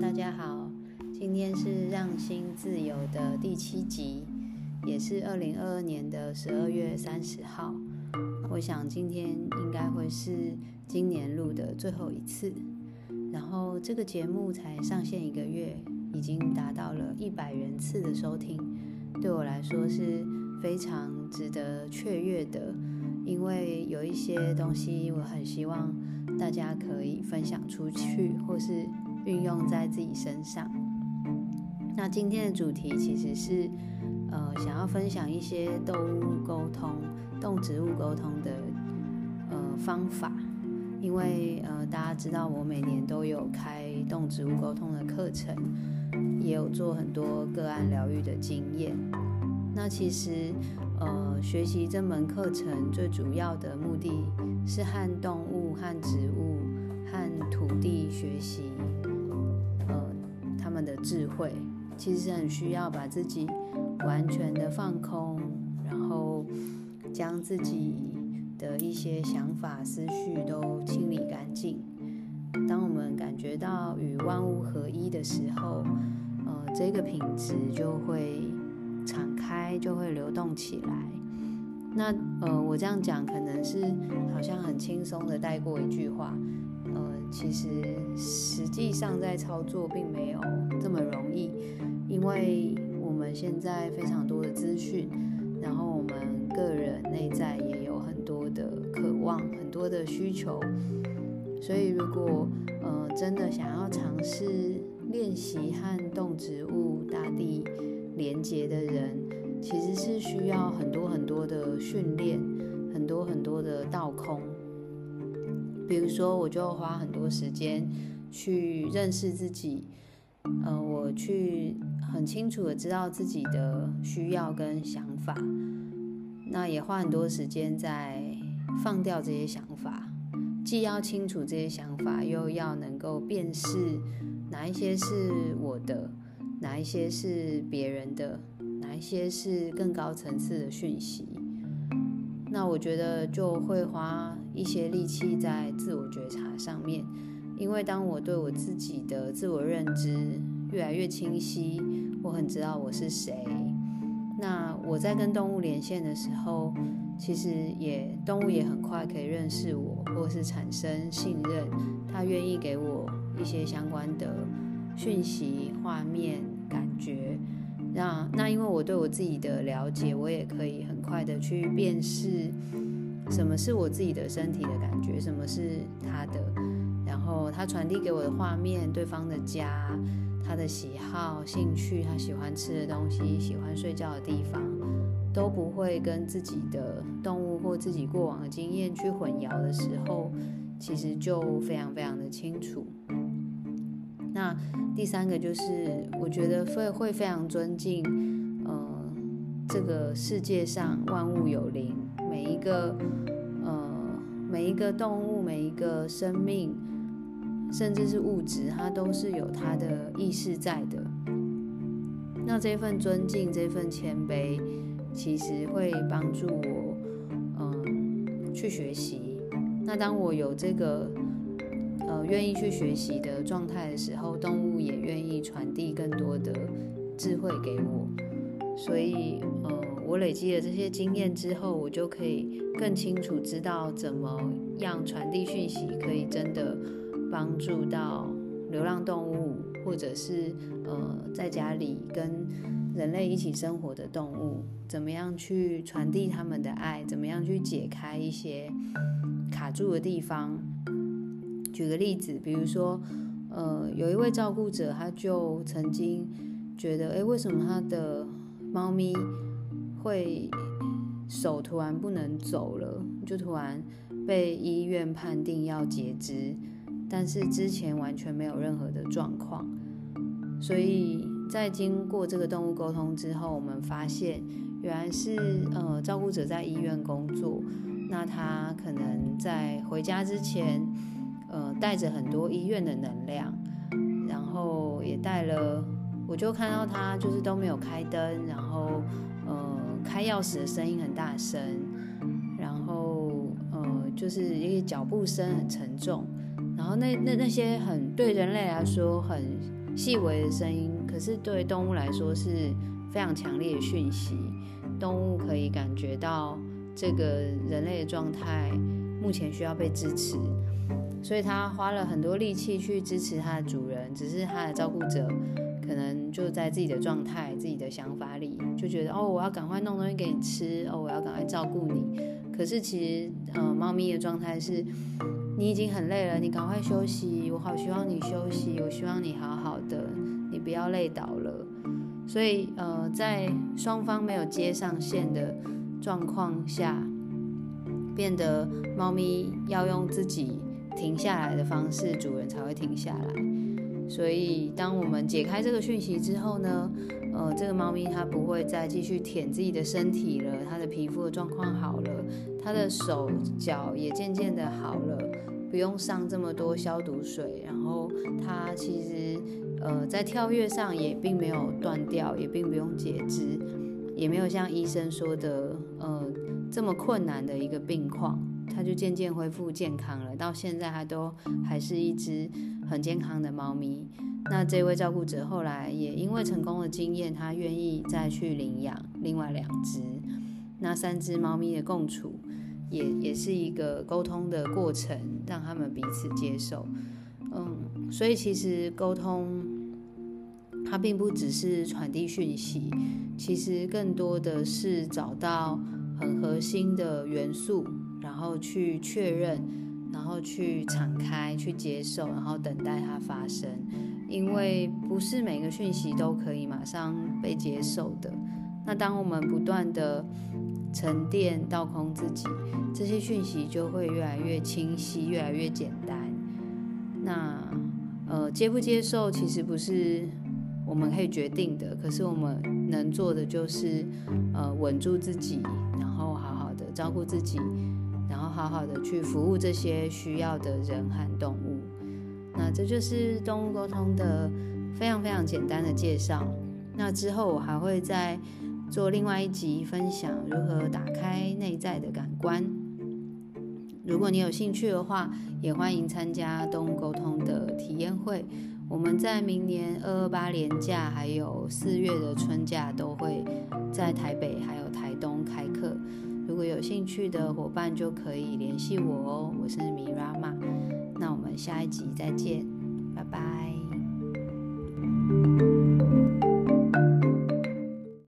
大家好，今天是让心自由的第七集，也是二零二二年的十二月三十号。我想今天应该会是今年录的最后一次。然后这个节目才上线一个月，已经达到了一百人次的收听，对我来说是非常值得雀跃的，因为有一些东西我很希望大家可以分享出去，或是运用在自己身上。那今天的主题其实是，呃，想要分享一些动物沟通、动植物沟通的呃方法。因为呃，大家知道我每年都有开动植物沟通的课程，也有做很多个案疗愈的经验。那其实呃，学习这门课程最主要的目的是和动物、和植物、和土地学习，呃，他们的智慧。其实很需要把自己完全的放空，然后将自己。的一些想法、思绪都清理干净。当我们感觉到与万物合一的时候，呃，这个品质就会敞开，就会流动起来。那呃，我这样讲可能是好像很轻松的带过一句话，呃，其实实际上在操作并没有这么容易，因为我们现在非常多的资讯，然后我们个人内在也有很多。的渴望很多的需求，所以如果呃真的想要尝试练习和动植物、大地连接的人，其实是需要很多很多的训练，很多很多的倒空。比如说，我就花很多时间去认识自己，呃，我去很清楚的知道自己的需要跟想法，那也花很多时间在。放掉这些想法，既要清楚这些想法，又要能够辨识哪一些是我的，哪一些是别人的，哪一些是更高层次的讯息。那我觉得就会花一些力气在自我觉察上面，因为当我对我自己的自我认知越来越清晰，我很知道我是谁。那我在跟动物连线的时候。其实也动物也很快可以认识我，或是产生信任，它愿意给我一些相关的讯息、画面、感觉。那那因为我对我自己的了解，我也可以很快的去辨识什么是我自己的身体的感觉，什么是他的，然后他传递给我的画面，对方的家，他的喜好、兴趣，他喜欢吃的东西，喜欢睡觉的地方。都不会跟自己的动物或自己过往的经验去混淆的时候，其实就非常非常的清楚。那第三个就是，我觉得会会非常尊敬，呃，这个世界上万物有灵，每一个呃每一个动物，每一个生命，甚至是物质，它都是有它的意识在的。那这份尊敬，这份谦卑。其实会帮助我，嗯，去学习。那当我有这个，呃，愿意去学习的状态的时候，动物也愿意传递更多的智慧给我。所以，呃，我累积了这些经验之后，我就可以更清楚知道怎么样传递讯息，可以真的帮助到流浪动物，或者是呃，在家里跟。人类一起生活的动物，怎么样去传递他们的爱？怎么样去解开一些卡住的地方？举个例子，比如说，呃，有一位照顾者，他就曾经觉得，哎，为什么他的猫咪会手突然不能走了？就突然被医院判定要截肢，但是之前完全没有任何的状况，所以。在经过这个动物沟通之后，我们发现原来是呃照顾者在医院工作，那他可能在回家之前，呃带着很多医院的能量，然后也带了，我就看到他就是都没有开灯，然后呃开钥匙的声音很大声，然后呃就是一个脚步声很沉重，然后那那那些很对人类来说很。细微的声音，可是对动物来说是非常强烈的讯息。动物可以感觉到这个人类的状态目前需要被支持，所以它花了很多力气去支持它的主人，只是它的照顾者。可能就在自己的状态、自己的想法里，就觉得哦，我要赶快弄东西给你吃，哦，我要赶快照顾你。可是其实，呃，猫咪的状态是，你已经很累了，你赶快休息。我好希望你休息，我希望你好好的，你不要累倒了。所以，呃，在双方没有接上线的状况下，变得猫咪要用自己停下来的方式，主人才会停下来。所以，当我们解开这个讯息之后呢，呃，这个猫咪它不会再继续舔自己的身体了，它的皮肤的状况好了，它的手脚也渐渐的好了，不用上这么多消毒水，然后它其实呃在跳跃上也并没有断掉，也并不用截肢，也没有像医生说的呃这么困难的一个病况。它就渐渐恢复健康了，到现在它都还是一只很健康的猫咪。那这位照顾者后来也因为成功的经验，他愿意再去领养另外两只。那三只猫咪的共处，也也是一个沟通的过程，让他们彼此接受。嗯，所以其实沟通它并不只是传递讯息，其实更多的是找到很核心的元素。然后去确认，然后去敞开，去接受，然后等待它发生。因为不是每个讯息都可以马上被接受的。那当我们不断的沉淀、倒空自己，这些讯息就会越来越清晰，越来越简单。那呃，接不接受其实不是我们可以决定的，可是我们能做的就是呃，稳住自己，然后好好的照顾自己。然后好好的去服务这些需要的人和动物，那这就是动物沟通的非常非常简单的介绍。那之后我还会再做另外一集分享如何打开内在的感官。如果你有兴趣的话，也欢迎参加动物沟通的体验会。我们在明年二二八年假还有四月的春假都会在台北还有台东开课。如果有兴趣的伙伴就可以联系我哦，我是米拉玛，那我们下一集再见，拜拜。